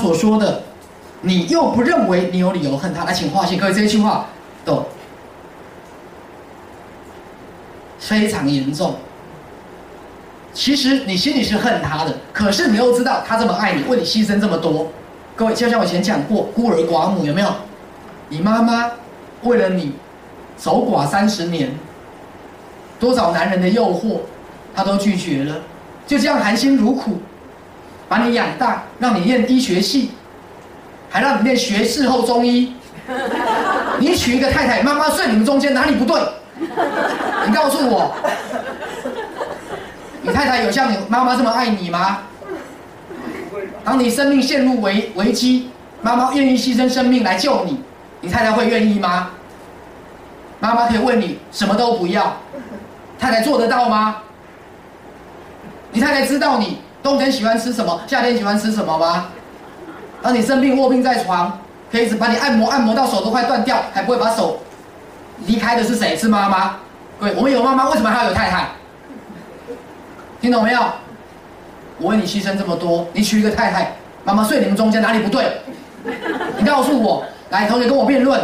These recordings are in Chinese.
所说的，你又不认为你有理由恨他。来，请划线，各位这一句话都非常严重。其实你心里是恨他的，可是你又知道他这么爱你，为你牺牲这么多。各位，就像我以前讲过，孤儿寡母有没有？你妈妈为了你守寡三十年，多少男人的诱惑，她都拒绝了，就这样含辛茹苦把你养大，让你念医学系，还让你念学士后中医。你娶一个太太，妈妈睡你们中间哪里不对？你告诉我。你太太有像你妈妈这么爱你吗？当你生命陷入危危机，妈妈愿意牺牲生命来救你，你太太会愿意吗？妈妈可以问你什么都不要，太太做得到吗？你太太知道你冬天喜欢吃什么，夏天喜欢吃什么吗？当你生病卧病在床，可以一直把你按摩按摩到手都快断掉，还不会把手离开的是谁？是妈妈。各位，我们有妈妈，为什么还要有太太？听懂没有？我为你牺牲这么多，你娶一个太太，妈妈睡你们中间哪里不对？你告诉我，来，同学跟我辩论，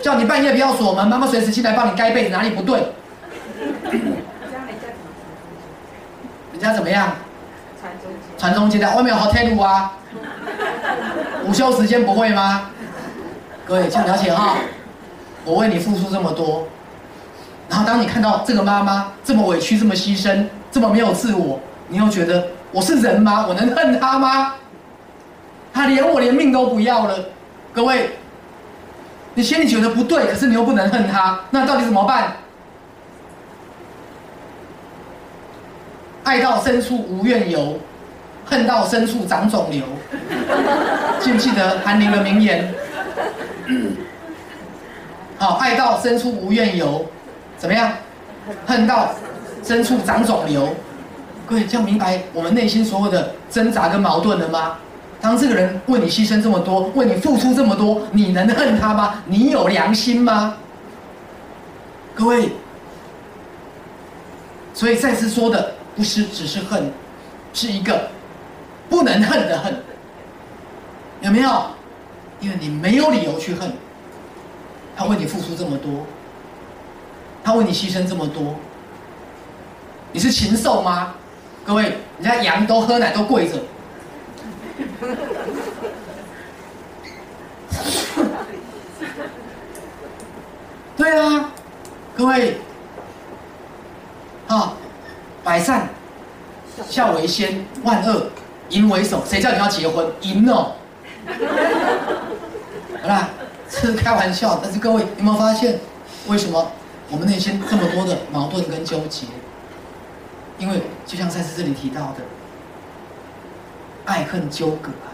叫你半夜不要锁门，妈妈随时进来帮你盖被子，哪里不对？人家怎么样？传宗接传宗接代，外面有 hotel 啊？午休时间不会吗？各位，请了解哈，我为你付出这么多。然后，当你看到这个妈妈这么委屈、这么牺牲、这么没有自我，你又觉得我是人吗？我能恨她吗？她连我连命都不要了，各位，你心里觉得不对，可是你又不能恨她，那到底怎么办？爱到深处无怨尤，恨到深处长肿瘤。记不记得韩林的名言？好，爱到深处无怨尤。怎么样？恨到深处长肿瘤，各位这样明白我们内心所有的挣扎跟矛盾了吗？当这个人为你牺牲这么多，为你付出这么多，你能恨他吗？你有良心吗？各位，所以再次说的不是只是恨，是一个不能恨的恨，有没有？因为你没有理由去恨，他为你付出这么多。他为你牺牲这么多，你是禽兽吗？各位，人家羊都喝奶都跪着，对啊，各位，百善孝为先，万恶淫为首，谁叫你要结婚？淫哦，好啦，是开玩笑，但是各位有没有发现，为什么？我们内心这么多的矛盾跟纠结，因为就像赛斯这里提到的，爱恨纠葛啊。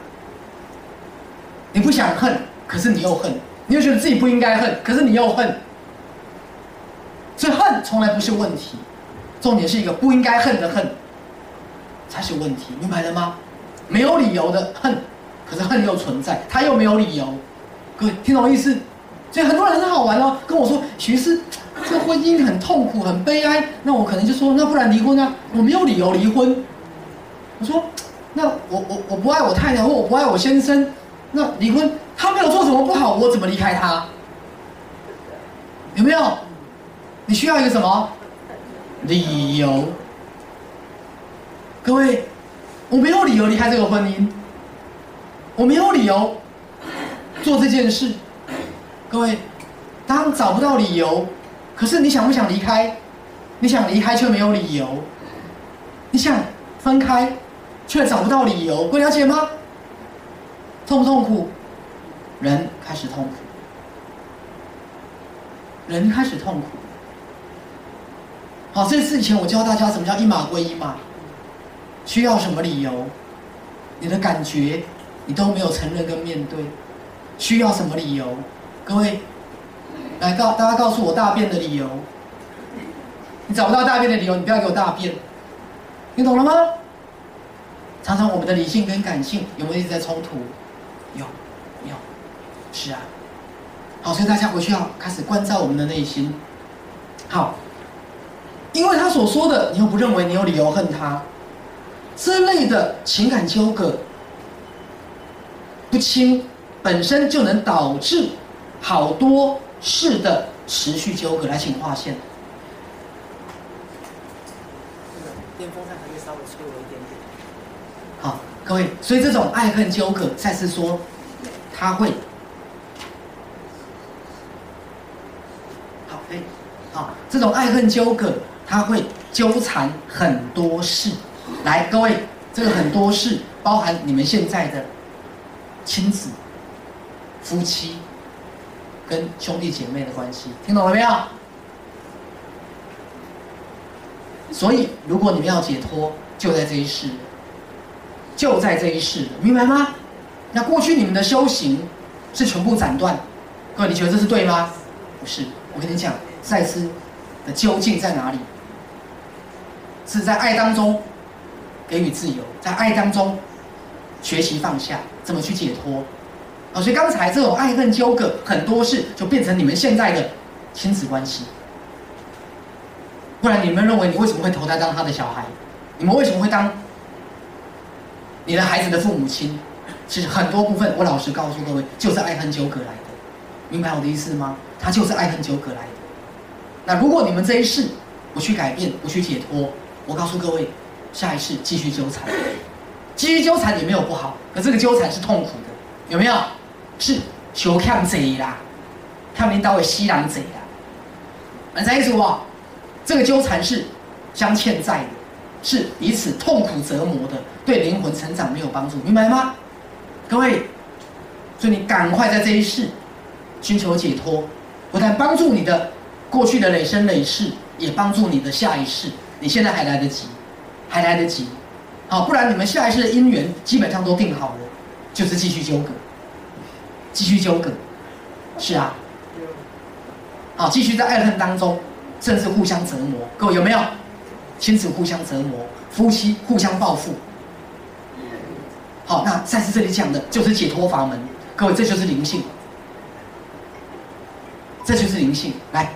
你不想恨，可是你又恨，你又觉得自己不应该恨，可是你又恨。所以恨从来不是问题，重点是一个不应该恨的恨才是问题，明白了吗？没有理由的恨，可是恨又存在，他又没有理由。各位听懂意思？所以很多人很好玩哦，跟我说徐师。这个婚姻很痛苦，很悲哀。那我可能就说，那不然离婚啊？我没有理由离婚。我说，那我我我不爱我太太，或我不爱我先生，那离婚他没有做什么不好，我怎么离开他？有没有？你需要一个什么理由？各位，我没有理由离开这个婚姻，我没有理由做这件事。各位，当找不到理由。可是你想不想离开？你想离开却没有理由，你想分开却找不到理由，不了解吗？痛不痛苦？人开始痛苦，人开始痛苦。好，这次以前我教大家什么叫一码归一码，需要什么理由？你的感觉你都没有承认跟面对，需要什么理由？各位。来告大家告诉我大便的理由，你找不到大便的理由，你不要给我大便，你懂了吗？常常我们的理性跟感性有没有一直在冲突？有，有，是啊。好，所以大家回去要开始关照我们的内心。好，因为他所说的，你又不认为你有理由恨他，这类的情感纠葛，不清，本身就能导致好多事的持续纠葛。来，请划线。电风扇还可以稍微吹我一点点。好，各位，所以这种爱恨纠葛，再次说，他会，好，哎，好，这种爱恨纠葛，他会纠缠很多事。来，各位，这个很多事，包含你们现在的亲子、夫妻跟兄弟姐妹的关系，听懂了没有？所以，如果你们要解脱，就在这一世，就在这一世，明白吗？那过去你们的修行是全部斩断，各位，你觉得这是对吗？不是，我跟你讲，赛斯的究竟在哪里？是在爱当中给予自由，在爱当中学习放下，怎么去解脱？啊，所以刚才这种爱恨纠葛，很多事就变成你们现在的亲子关系。不然你们认为你为什么会投胎当他的小孩？你们为什么会当你的孩子的父母亲？其实很多部分，我老实告诉各位，就是爱恨纠葛来的。明白我的意思吗？他就是爱恨纠葛来的。那如果你们这一世不去改变，不去解脱，我告诉各位，下一世继续纠缠，继续纠缠也没有不好，可这个纠缠是痛苦的，有没有？是求看贼啦，看领导为西南贼啦，能在意思不？这个纠缠是相欠债的，是彼此痛苦折磨的，对灵魂成长没有帮助，明白吗？各位，所以你赶快在这一世寻求解脱，不但帮助你的过去的累生累世，也帮助你的下一世。你现在还来得及，还来得及，好，不然你们下一世的姻缘基本上都定好了，就是继续纠葛，继续纠葛，是啊，好，继续在爱恨当中，甚至互相折磨。各位有没有？亲子互相折磨，夫妻互相报复。好，那再次这里讲的就是解脱法门，各位这就是灵性，这就是灵性。来，